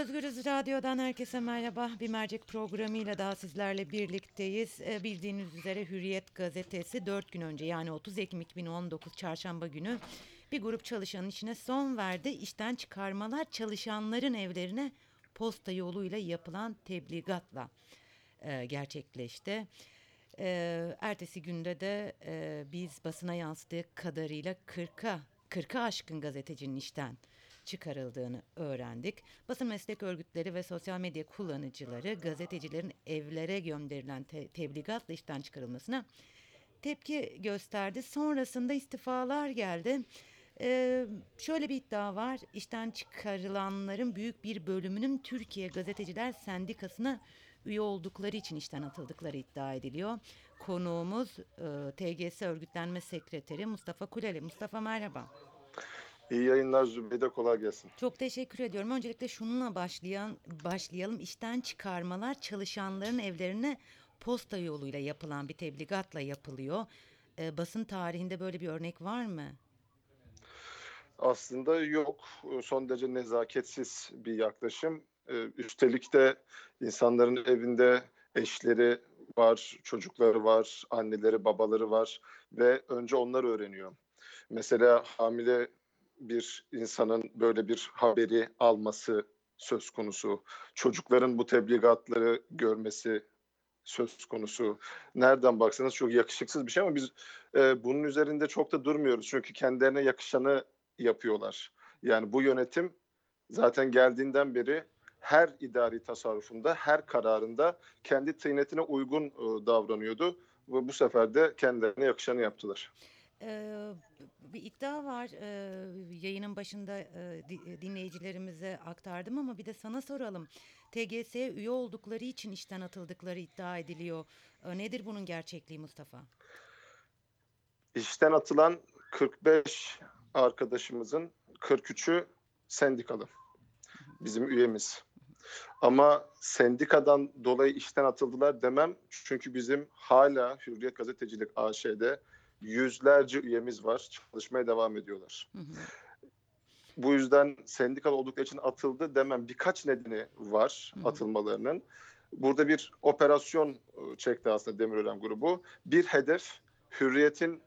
Özgürüz Radyo'dan herkese merhaba. Bir mercek programıyla daha sizlerle birlikteyiz. Ee, bildiğiniz üzere Hürriyet gazetesi 4 gün önce yani 30 Ekim 2019 çarşamba günü bir grup çalışanın işine son verdi. İşten çıkarmalar çalışanların evlerine posta yoluyla yapılan tebligatla e, gerçekleşti. E, ertesi günde de e, biz basına yansıdığı kadarıyla 40'a 40'a aşkın gazetecinin işten çıkarıldığını öğrendik. Basın meslek örgütleri ve sosyal medya kullanıcıları gazetecilerin evlere gönderilen te tebligatla işten çıkarılmasına tepki gösterdi. Sonrasında istifalar geldi. Ee, şöyle bir iddia var. İşten çıkarılanların büyük bir bölümünün Türkiye Gazeteciler Sendikası'na üye oldukları için işten atıldıkları iddia ediliyor. Konuğumuz e, TGS Örgütlenme Sekreteri Mustafa Kuleli. Mustafa merhaba. İyi yayınlar Zübeyde kolay gelsin. Çok teşekkür ediyorum. Öncelikle şununla başlayan başlayalım. İşten çıkarmalar çalışanların evlerine posta yoluyla yapılan bir tebligatla yapılıyor. E, basın tarihinde böyle bir örnek var mı? Aslında yok. Son derece nezaketsiz bir yaklaşım. Üstelik de insanların evinde eşleri var, çocukları var, anneleri, babaları var ve önce onlar öğreniyor. Mesela hamile bir insanın böyle bir haberi alması söz konusu. Çocukların bu tebligatları görmesi söz konusu. Nereden baksanız çok yakışıksız bir şey ama biz e, bunun üzerinde çok da durmuyoruz. Çünkü kendilerine yakışanı yapıyorlar. Yani bu yönetim zaten geldiğinden beri her idari tasarrufunda, her kararında kendi tıynetine uygun e, davranıyordu. Ve bu sefer de kendilerine yakışanı yaptılar. Ee, bir iddia var ee, yayının başında e, dinleyicilerimize aktardım ama bir de sana soralım. TGS'ye üye oldukları için işten atıldıkları iddia ediliyor. Ee, nedir bunun gerçekliği Mustafa? İşten atılan 45 arkadaşımızın 43'ü sendikalı. Bizim üyemiz. Ama sendikadan dolayı işten atıldılar demem. Çünkü bizim hala Hürriyet Gazetecilik AŞ'de yüzlerce üyemiz var. Çalışmaya devam ediyorlar. Hı hı. Bu yüzden sendikal oldukları için atıldı demem. Birkaç nedeni var hı hı. atılmalarının. Burada bir operasyon çekti aslında Demirören grubu. Bir hedef hürriyetin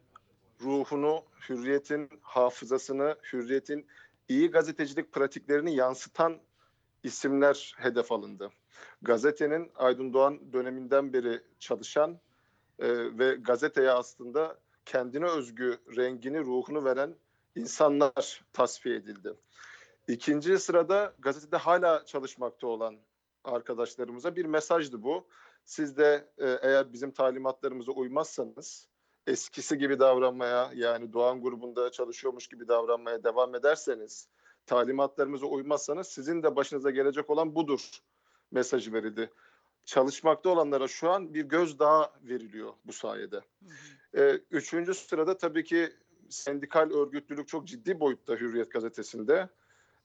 ruhunu, hürriyetin hafızasını, hürriyetin iyi gazetecilik pratiklerini yansıtan isimler hedef alındı. Gazetenin Aydın Doğan döneminden beri çalışan e, ve gazeteye aslında kendine özgü rengini, ruhunu veren insanlar tasfiye edildi. İkinci sırada gazetede hala çalışmakta olan arkadaşlarımıza bir mesajdı bu. Siz de e, eğer bizim talimatlarımıza uymazsanız eskisi gibi davranmaya yani Doğan grubunda çalışıyormuş gibi davranmaya devam ederseniz talimatlarımıza uymazsanız sizin de başınıza gelecek olan budur mesajı verildi. Çalışmakta olanlara şu an bir gözdağı veriliyor bu sayede. Hı hı. Ee, üçüncü sırada tabii ki sendikal örgütlülük çok ciddi boyutta Hürriyet gazetesinde.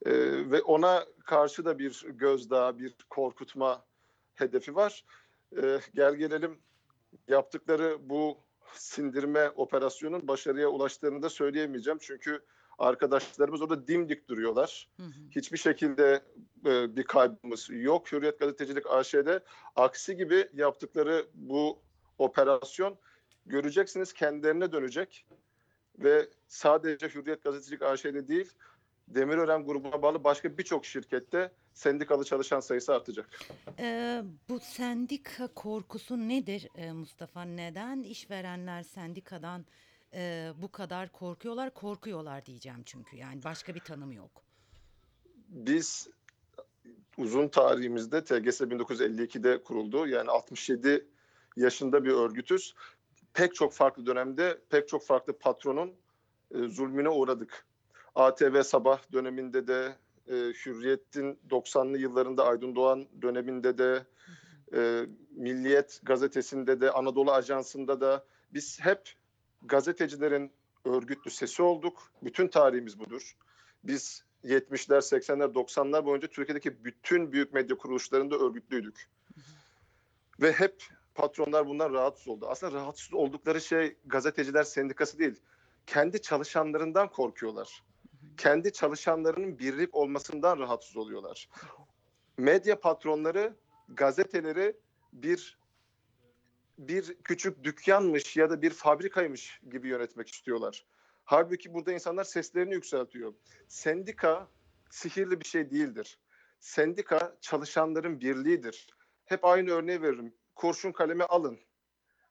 Ee, ve ona karşı da bir gözdağı, bir korkutma hedefi var. Ee, gel gelelim yaptıkları bu sindirme operasyonun başarıya ulaştığını da söyleyemeyeceğim. Çünkü arkadaşlarımız orada dimdik duruyorlar. Hı hı. Hiçbir şekilde e, bir kaybımız yok. Hürriyet Gazetecilik AŞ'de aksi gibi yaptıkları bu operasyon göreceksiniz kendilerine dönecek ve sadece Hürriyet Gazetecilik AŞ'de değil Demirören grubuna bağlı başka birçok şirkette sendikalı çalışan sayısı artacak. Ee, bu sendika korkusu nedir e, Mustafa? Neden işverenler sendikadan e, bu kadar korkuyorlar? Korkuyorlar diyeceğim çünkü yani başka bir tanım yok. Biz uzun tarihimizde TGS 1952'de kuruldu. Yani 67 yaşında bir örgütüz. Pek çok farklı dönemde pek çok farklı patronun e, zulmüne uğradık. ATV Sabah döneminde de e, Hürriyet'in 90'lı yıllarında Aydın Doğan döneminde de e, Milliyet gazetesinde de Anadolu Ajansı'nda da biz hep gazetecilerin örgütlü sesi olduk. Bütün tarihimiz budur. Biz 70'ler, 80'ler, 90'lar boyunca Türkiye'deki bütün büyük medya kuruluşlarında örgütlüydük. Ve hep patronlar bundan rahatsız oldu. Aslında rahatsız oldukları şey gazeteciler sendikası değil. Kendi çalışanlarından korkuyorlar. Kendi çalışanlarının birlik olmasından rahatsız oluyorlar. medya patronları gazeteleri bir bir küçük dükkanmış ya da bir fabrikaymış gibi yönetmek istiyorlar. Halbuki burada insanlar seslerini yükseltiyor. Sendika sihirli bir şey değildir. Sendika çalışanların birliğidir. Hep aynı örneği veririm. Kurşun kalemi alın.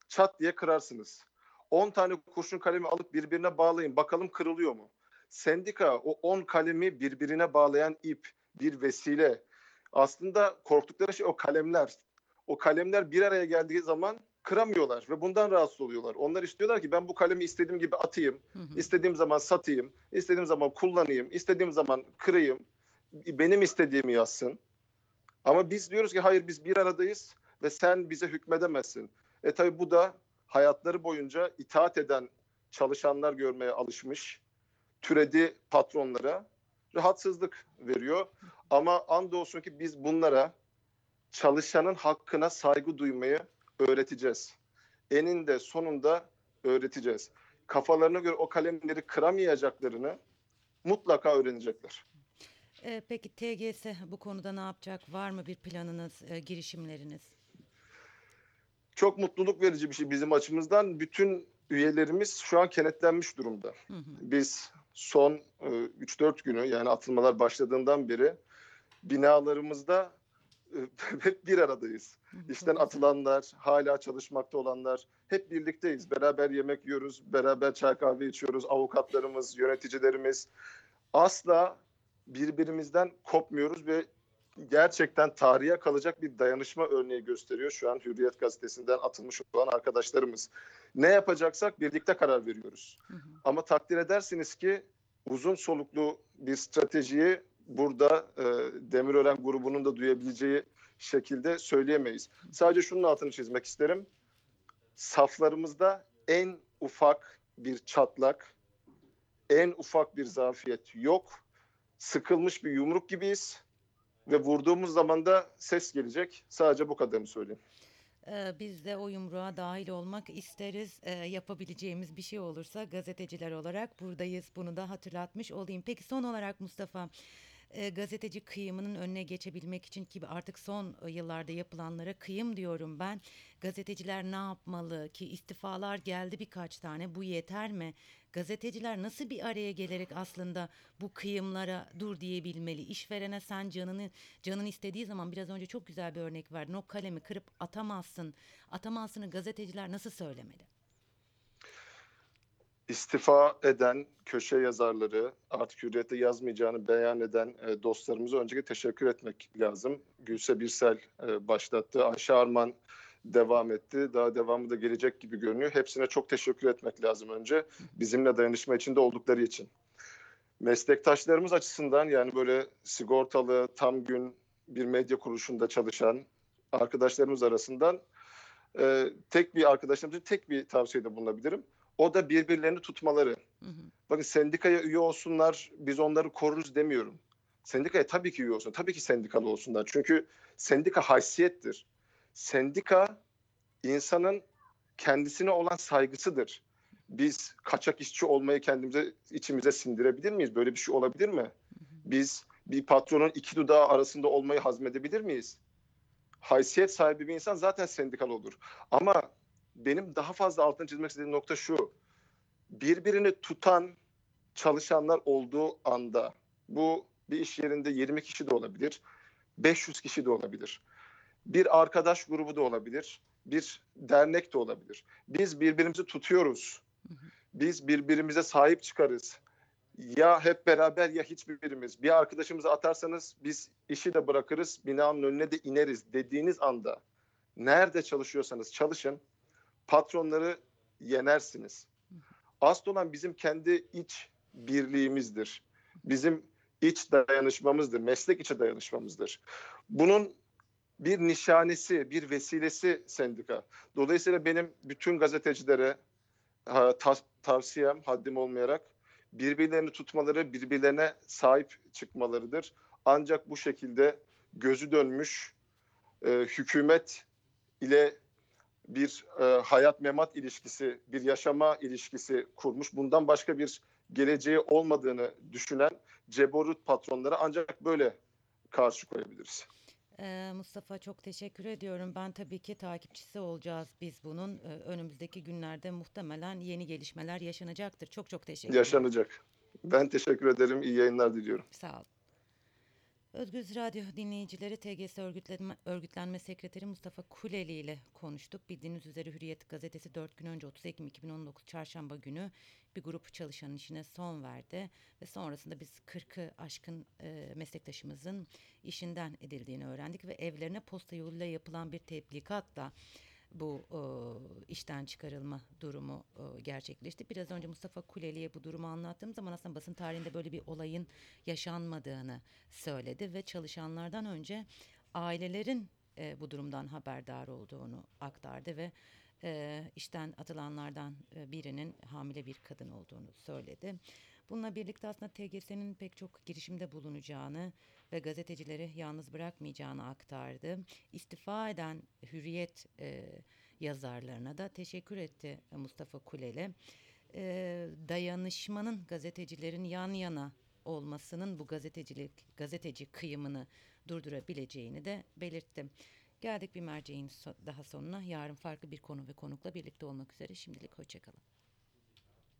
Çat diye kırarsınız. 10 tane kurşun kalemi alıp birbirine bağlayın. Bakalım kırılıyor mu? Sendika o 10 kalemi birbirine bağlayan ip, bir vesile. Aslında korktukları şey o kalemler. O kalemler bir araya geldiği zaman kıramıyorlar ve bundan rahatsız oluyorlar. Onlar istiyorlar ki ben bu kalemi istediğim gibi atayım, Hı hı. istediğim zaman satayım, istediğim zaman kullanayım, istediğim zaman kırayım, benim istediğimi yazsın. Ama biz diyoruz ki hayır biz bir aradayız ve sen bize hükmedemezsin. E tabi bu da hayatları boyunca itaat eden çalışanlar görmeye alışmış, türedi patronlara rahatsızlık veriyor. Ama andolsun ki biz bunlara çalışanın hakkına saygı duymayı öğreteceğiz. Eninde sonunda öğreteceğiz. Kafalarına göre o kalemleri kıramayacaklarını mutlaka öğrenecekler. Ee, peki TGS bu konuda ne yapacak? Var mı bir planınız, e, girişimleriniz? Çok mutluluk verici bir şey bizim açımızdan. Bütün üyelerimiz şu an kenetlenmiş durumda. Hı hı. Biz son e, 3-4 günü yani atılmalar başladığından beri binalarımızda e, hep bir aradayız. İşten atılanlar, hala çalışmakta olanlar hep birlikteyiz. Beraber yemek yiyoruz, beraber çay kahve içiyoruz. Avukatlarımız, yöneticilerimiz asla birbirimizden kopmuyoruz ve gerçekten tarihe kalacak bir dayanışma örneği gösteriyor şu an Hürriyet gazetesinden atılmış olan arkadaşlarımız. Ne yapacaksak birlikte karar veriyoruz. Hı hı. Ama takdir edersiniz ki uzun soluklu bir stratejiyi burada e, Demirören grubunun da duyabileceği şekilde söyleyemeyiz. Sadece şunun altını çizmek isterim. Saflarımızda en ufak bir çatlak, en ufak bir zafiyet yok. Sıkılmış bir yumruk gibiyiz ve vurduğumuz zaman da ses gelecek. Sadece bu kadarını söyleyeyim. Ee, Biz de o yumruğa dahil olmak isteriz. Ee, yapabileceğimiz bir şey olursa gazeteciler olarak buradayız. Bunu da hatırlatmış olayım. Peki son olarak Mustafa, e, gazeteci kıyımının önüne geçebilmek için ki artık son e, yıllarda yapılanlara kıyım diyorum ben. Gazeteciler ne yapmalı ki istifalar geldi birkaç tane. Bu yeter mi? Gazeteciler nasıl bir araya gelerek aslında bu kıyımlara dur diyebilmeli? İşverene sen canını canın istediği zaman biraz önce çok güzel bir örnek verdin. O kalemi kırıp atamazsın. Atamazsını gazeteciler nasıl söylemeli? istifa eden köşe yazarları, artık hürriyette yazmayacağını beyan eden e, dostlarımıza öncelikle teşekkür etmek lazım. Gülse Birsel e, başlattı, Ayşe Arman devam etti. Daha devamı da gelecek gibi görünüyor. Hepsine çok teşekkür etmek lazım önce. Bizimle dayanışma içinde oldukları için. Meslektaşlarımız açısından yani böyle sigortalı, tam gün bir medya kuruluşunda çalışan arkadaşlarımız arasından e, tek bir arkadaşlarımızın tek bir tavsiyede bulunabilirim. O da birbirlerini tutmaları. Hı hı. Bakın sendikaya üye olsunlar, biz onları koruruz demiyorum. Sendikaya tabii ki üye olsun, tabii ki sendikalı olsunlar. Çünkü sendika haysiyettir. Sendika insanın kendisine olan saygısıdır. Biz kaçak işçi olmayı kendimize içimize sindirebilir miyiz? Böyle bir şey olabilir mi? Biz bir patronun iki dudağı arasında olmayı hazmedebilir miyiz? Haysiyet sahibi bir insan zaten sendikalı olur. Ama benim daha fazla altını çizmek istediğim nokta şu. Birbirini tutan çalışanlar olduğu anda bu bir iş yerinde 20 kişi de olabilir, 500 kişi de olabilir. Bir arkadaş grubu da olabilir, bir dernek de olabilir. Biz birbirimizi tutuyoruz. Biz birbirimize sahip çıkarız. Ya hep beraber ya hiçbirimiz. Bir arkadaşımızı atarsanız biz işi de bırakırız, binanın önüne de ineriz dediğiniz anda nerede çalışıyorsanız çalışın patronları yenersiniz. Asıl olan bizim kendi iç birliğimizdir. Bizim iç dayanışmamızdır, meslek içi dayanışmamızdır. Bunun bir nişanesi, bir vesilesi sendika. Dolayısıyla benim bütün gazetecilere tavsiyem haddim olmayarak birbirlerini tutmaları, birbirlerine sahip çıkmalarıdır. Ancak bu şekilde gözü dönmüş e, hükümet ile bir e, hayat memat ilişkisi, bir yaşama ilişkisi kurmuş. Bundan başka bir geleceği olmadığını düşünen ceborut patronlara ancak böyle karşı koyabiliriz. Ee, Mustafa çok teşekkür ediyorum. Ben tabii ki takipçisi olacağız biz bunun. Ee, önümüzdeki günlerde muhtemelen yeni gelişmeler yaşanacaktır. Çok çok teşekkür ederim. Yaşanacak. Ben teşekkür ederim. İyi yayınlar diliyorum. Sağ ol. Özgüz Radyo dinleyicileri TGS Örgütlenme, Örgütlenme Sekreteri Mustafa Kuleli ile konuştuk. Bildiğiniz üzere Hürriyet gazetesi 4 gün önce 30 Ekim 2019 Çarşamba günü bir grup çalışanın işine son verdi. Ve sonrasında biz 40'ı aşkın e, meslektaşımızın işinden edildiğini öğrendik. Ve evlerine posta yoluyla yapılan bir teblikatla bu e, işten çıkarılma durumu e, gerçekleşti. Biraz önce Mustafa Kuleli'ye bu durumu anlattığım zaman aslında basın tarihinde böyle bir olayın yaşanmadığını söyledi ve çalışanlardan önce ailelerin e, bu durumdan haberdar olduğunu aktardı ve e, işten atılanlardan e, birinin hamile bir kadın olduğunu söyledi. Bununla birlikte aslında TGS'nin pek çok girişimde bulunacağını ve gazetecileri yalnız bırakmayacağını aktardı. İstifa eden Hürriyet e, yazarlarına da teşekkür etti Mustafa Kuleli. E, dayanışmanın gazetecilerin yan yana olmasının bu gazetecilik gazeteci kıyımını durdurabileceğini de belirtti. Geldik bir merceğin daha sonuna. Yarın farklı bir konu ve konukla birlikte olmak üzere. Şimdilik hoşçakalın.